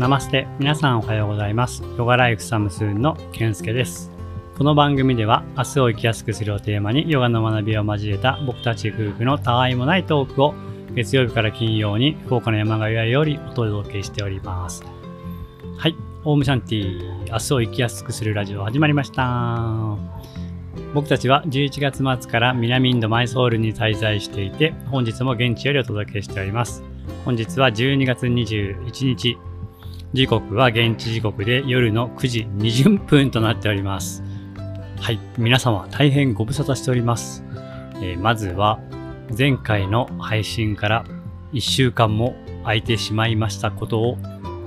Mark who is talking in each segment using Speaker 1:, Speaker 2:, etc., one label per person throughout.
Speaker 1: ナマステ。皆さんおはようございます。ヨガライフサムスーンの健介です。この番組では明日を生きやすくするをテーマにヨガの学びを交えた僕たち夫婦のたわいもないトークを月曜日から金曜に福岡の山ヶ谷よりお届けしております。はい。オームシャンティ明日を生きやすくするラジオ始まりました。僕たちは11月末から南インドマイソールに滞在していて本日も現地よりお届けしております。本日は12月21日時刻は現地時刻で夜の9時20分となっております。はい。皆様大変ご無沙汰しております。えーまずは前回の配信から1週間も空いてしまいましたことを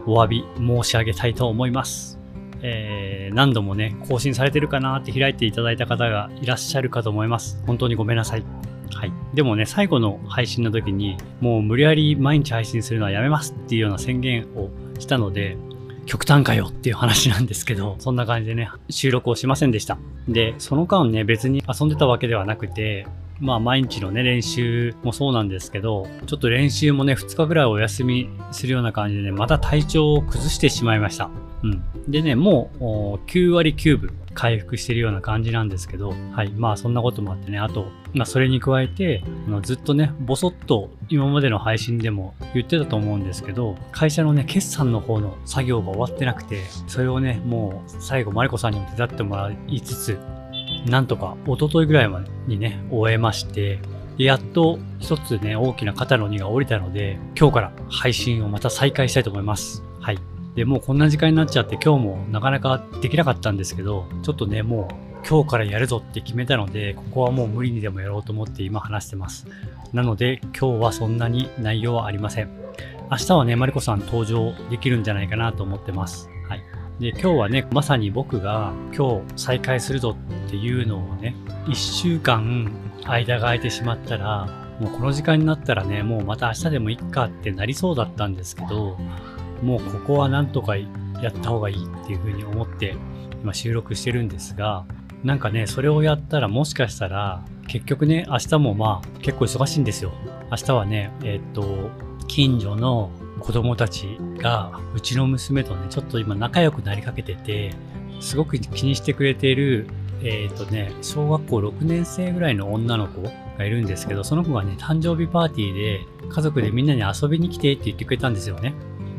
Speaker 1: お詫び申し上げたいと思います。えー何度もね、更新されてるかなって開いていただいた方がいらっしゃるかと思います。本当にごめんなさい。はい。でもね、最後の配信の時に、もう無理やり毎日配信するのはやめますっていうような宣言をしたので、極端かよっていう話なんですけど、そんな感じでね、収録をしませんでした。で、その間ね、別に遊んでたわけではなくて、まあ毎日のね、練習もそうなんですけど、ちょっと練習もね、2日ぐらいお休みするような感じでね、また体調を崩してしまいました。うん。でね、もう9割9分回復してるような感じなんですけど、はい。まあそんなこともあってね、あと、まあそれに加えて、あのずっとね、ぼそっと今までの配信でも言ってたと思うんですけど、会社のね、決算の方の作業が終わってなくて、それをね、もう最後マリコさんにも手伝ってもらいつつ、なんとか一昨日ぐらいまでにね、終えまして、でやっと一つね、大きな肩の荷が下りたので、今日から配信をまた再開したいと思います。はい。で、もうこんな時間になっちゃって今日もなかなかできなかったんですけど、ちょっとね、もう今日からやるぞって決めたので、ここはもう無理にでもやろうと思って今話してます。なので、今日はそんなに内容はありません。明日はね、マリコさん登場できるんじゃないかなと思ってます。はい。で、今日はね、まさに僕が今日再開するぞっていうのをね、一週間間が空いてしまったら、もうこの時間になったらね、もうまた明日でもいっかってなりそうだったんですけど、もうここはなんとかやった方がいいっていうふうに思って今収録してるんですが、なんかね、それをやったらもしかしたら、結局ね、明日もまあ結構忙しいんですよ。明日はね、えーっと、近所の子供たちが、うちの娘とね、ちょっと今仲良くなりかけてて、すごく気にしてくれている、えーっとね、小学校6年生ぐらいの女の子がいるんですけど、その子がね、誕生日パーティーで家族でみんなに遊びに来てって言ってくれたんですよね。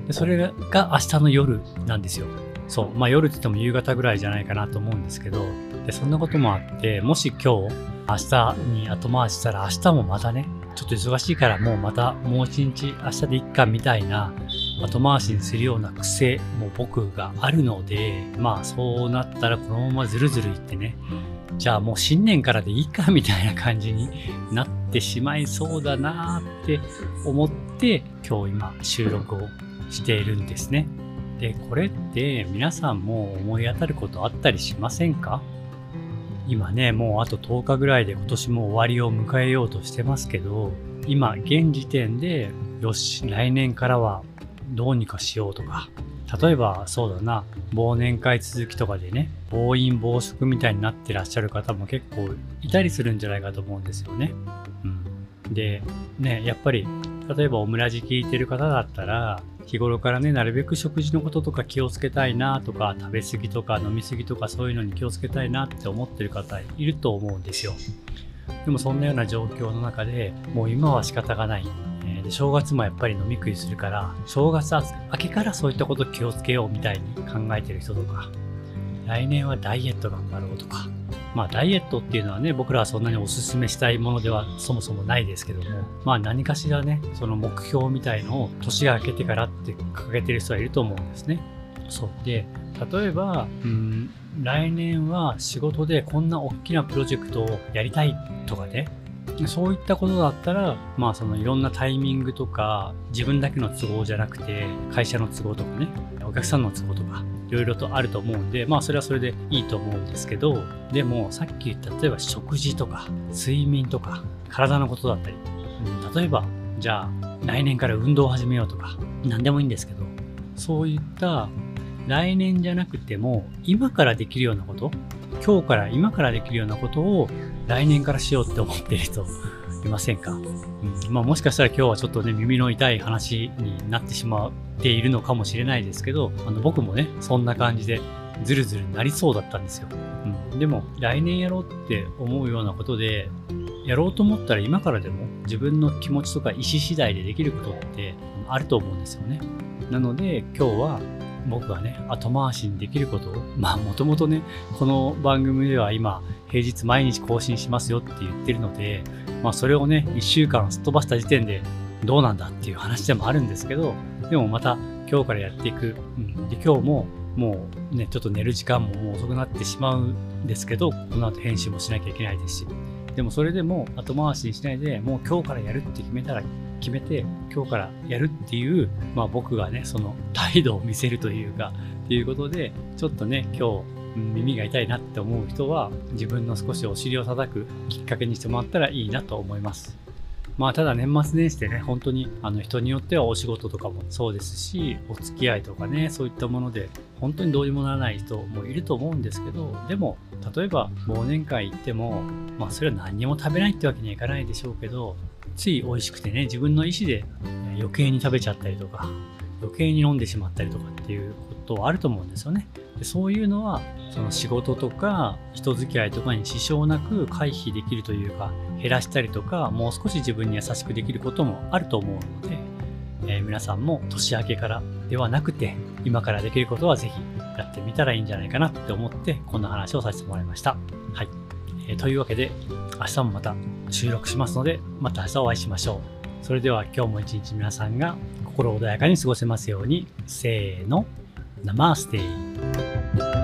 Speaker 1: でそれが明日の夜なんですよ。そう。まあ夜って言っても夕方ぐらいじゃないかなと思うんですけど、でそんなこともあって、もし今日、明日に後回ししたら明日もまたね、ちょっと忙しいからもうまたもう一日明日でいっかみたいな後回しにするような癖も僕があるので、まあそうなったらこのままずるずるいってね、じゃあもう新年からでいいかみたいな感じになってしまいそうだなって思って今日今収録をしているんですね。で、これって皆さんも思い当たることあったりしませんか？今ね、もうあと10日ぐらいで今年も終わりを迎えようとしてますけど、今現時点で、よし、来年からはどうにかしようとか、例えばそうだな、忘年会続きとかでね、暴飲暴食みたいになってらっしゃる方も結構いたりするんじゃないかと思うんですよね。うん。で、ね、やっぱり、例えばオムラジ聞いてる方だったら、日頃からね、なるべく食事のこととか気をつけたいなとか、食べ過ぎとか飲み過ぎとかそういうのに気をつけたいなって思ってる方いると思うんですよ。でもそんなような状況の中でもう今は仕方がない。えーで正月もやっぱり飲み食いするから、正月明けからそういったこと気をつけようみたいに考えてる人とか、来年はダイエット頑張ろうとか、まあダイエットっていうのはね、僕らはそんなにお勧めしたいものではそもそもないですけども、まあ何かしらね、その目標みたいのを年が明けてからって掲げてる人はいると思うんですね。そう。で、例えば、うん、来年は仕事でこんな大きなプロジェクトをやりたいとかね、そういったことだったら、まあそのいろんなタイミングとか、自分だけの都合じゃなくて、会社の都合とかね、お客さんの都合とか、いろいろとあると思うんで、まあそれはそれでいいと思うんですけど、でもさっき言った、例えば食事とか、睡眠とか、体のことだったり、うん例えば、じゃあ来年から運動を始めようとか、何でもいいんですけど、そういった来年じゃなくても、今からできるようなこと、今日から今からできるようなことを来年からしようって思ってる人いませんか、うん。まあ、もしかしたら今日はちょっとね耳の痛い話になってしまっているのかもしれないですけどあの僕もねそんな感じでズルズルになりそうだったんですよ、うん、でも来年やろうって思うようなことでやろうと思ったら今からでも自分の気持ちとか意思次第でできることってあると思うんですよね。なので今日は僕がね後回しにできることをまあもともとねこの番組では今平日毎日更新しますよって言ってるのでまあそれをね1週間すっ飛ばした時点でどうなんだっていう話でもあるんですけどでもまた今日からやっていく、うん、で今日ももうねちょっと寝る時間ももう遅くなってしまうんですけどこの後編集もしなきゃいけないですし。でもそれでも後回しにしないでもう今日からやるって決めたら決めて今日からやるっていう、まあ、僕がねその態度を見せるというかっていうことでちょっとね今日耳が痛いなって思う人は自分の少しお尻を叩くきっかけにしてもらったらいいなと思います。まあただ年末年始でね、本当にあの人によってはお仕事とかもそうですし、お付き合いとかね、そういったもので本当にどうにもならない人もいると思うんですけど、でも例えば忘年会行っても、まあそれは何にも食べないってわけにはいかないでしょうけど、つい美味しくてね、自分の意思で余計に食べちゃったりとか、余計に飲んでしまったりとかっていうことはあると思うんですよね。でそういうのはその仕事とか人付き合いとかに支障なく回避できるというか減らしたりとかもう少し自分に優しくできることもあると思うので、えー、皆さんも年明けからではなくて今からできることはぜひやってみたらいいんじゃないかなって思ってこんな話をさせてもらいました。はい。えー、というわけで明日もまた収録しますのでまた明日お会いしましょう。それでは今日も一日皆さんが心穏やかに過ごせますように。せーの。ナマステ。イ